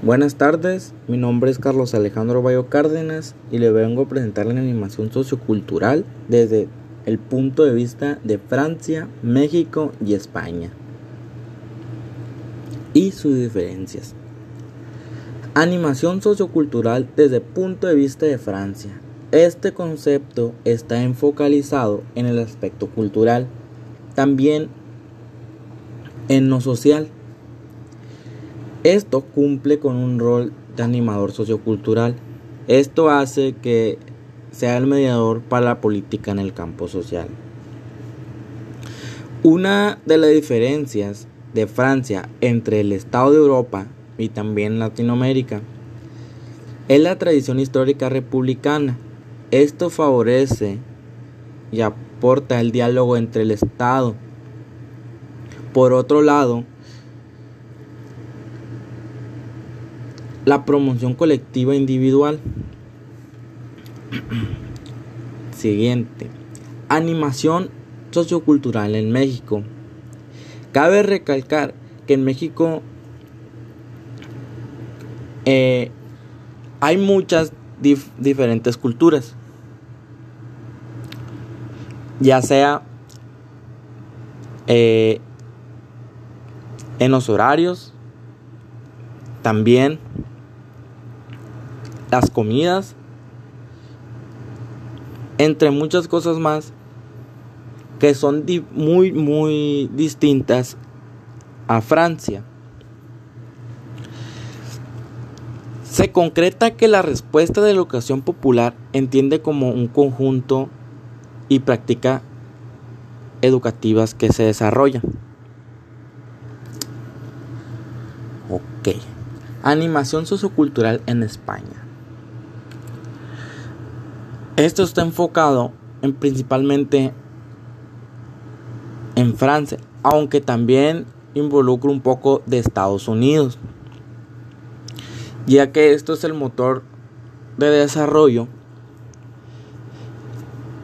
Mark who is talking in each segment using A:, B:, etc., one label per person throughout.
A: Buenas tardes, mi nombre es Carlos Alejandro Bayo Cárdenas y le vengo a presentar la animación sociocultural desde el punto de vista de Francia, México y España y sus diferencias. Animación sociocultural desde el punto de vista de Francia. Este concepto está enfocalizado en el aspecto cultural, también en lo social esto cumple con un rol de animador sociocultural. Esto hace que sea el mediador para la política en el campo social. Una de las diferencias de Francia entre el Estado de Europa y también Latinoamérica es la tradición histórica republicana. Esto favorece y aporta el diálogo entre el Estado. Por otro lado, La promoción colectiva individual. Siguiente. Animación sociocultural en México. Cabe recalcar que en México eh, hay muchas diferentes culturas. Ya sea eh, en los horarios, también las comidas, entre muchas cosas más que son muy, muy distintas a Francia. Se concreta que la respuesta de la educación popular entiende como un conjunto y práctica educativas que se desarrollan. Ok. Animación sociocultural en España. Esto está enfocado en principalmente en Francia, aunque también involucra un poco de Estados Unidos, ya que esto es el motor de desarrollo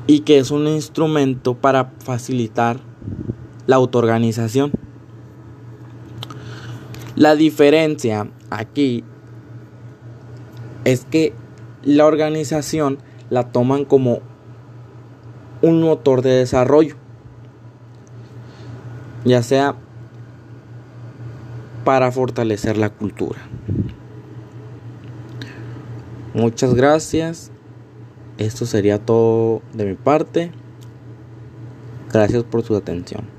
A: y que es un instrumento para facilitar la autoorganización. La diferencia aquí es que la organización la toman como un motor de desarrollo, ya sea para fortalecer la cultura. Muchas gracias. Esto sería todo de mi parte. Gracias por su atención.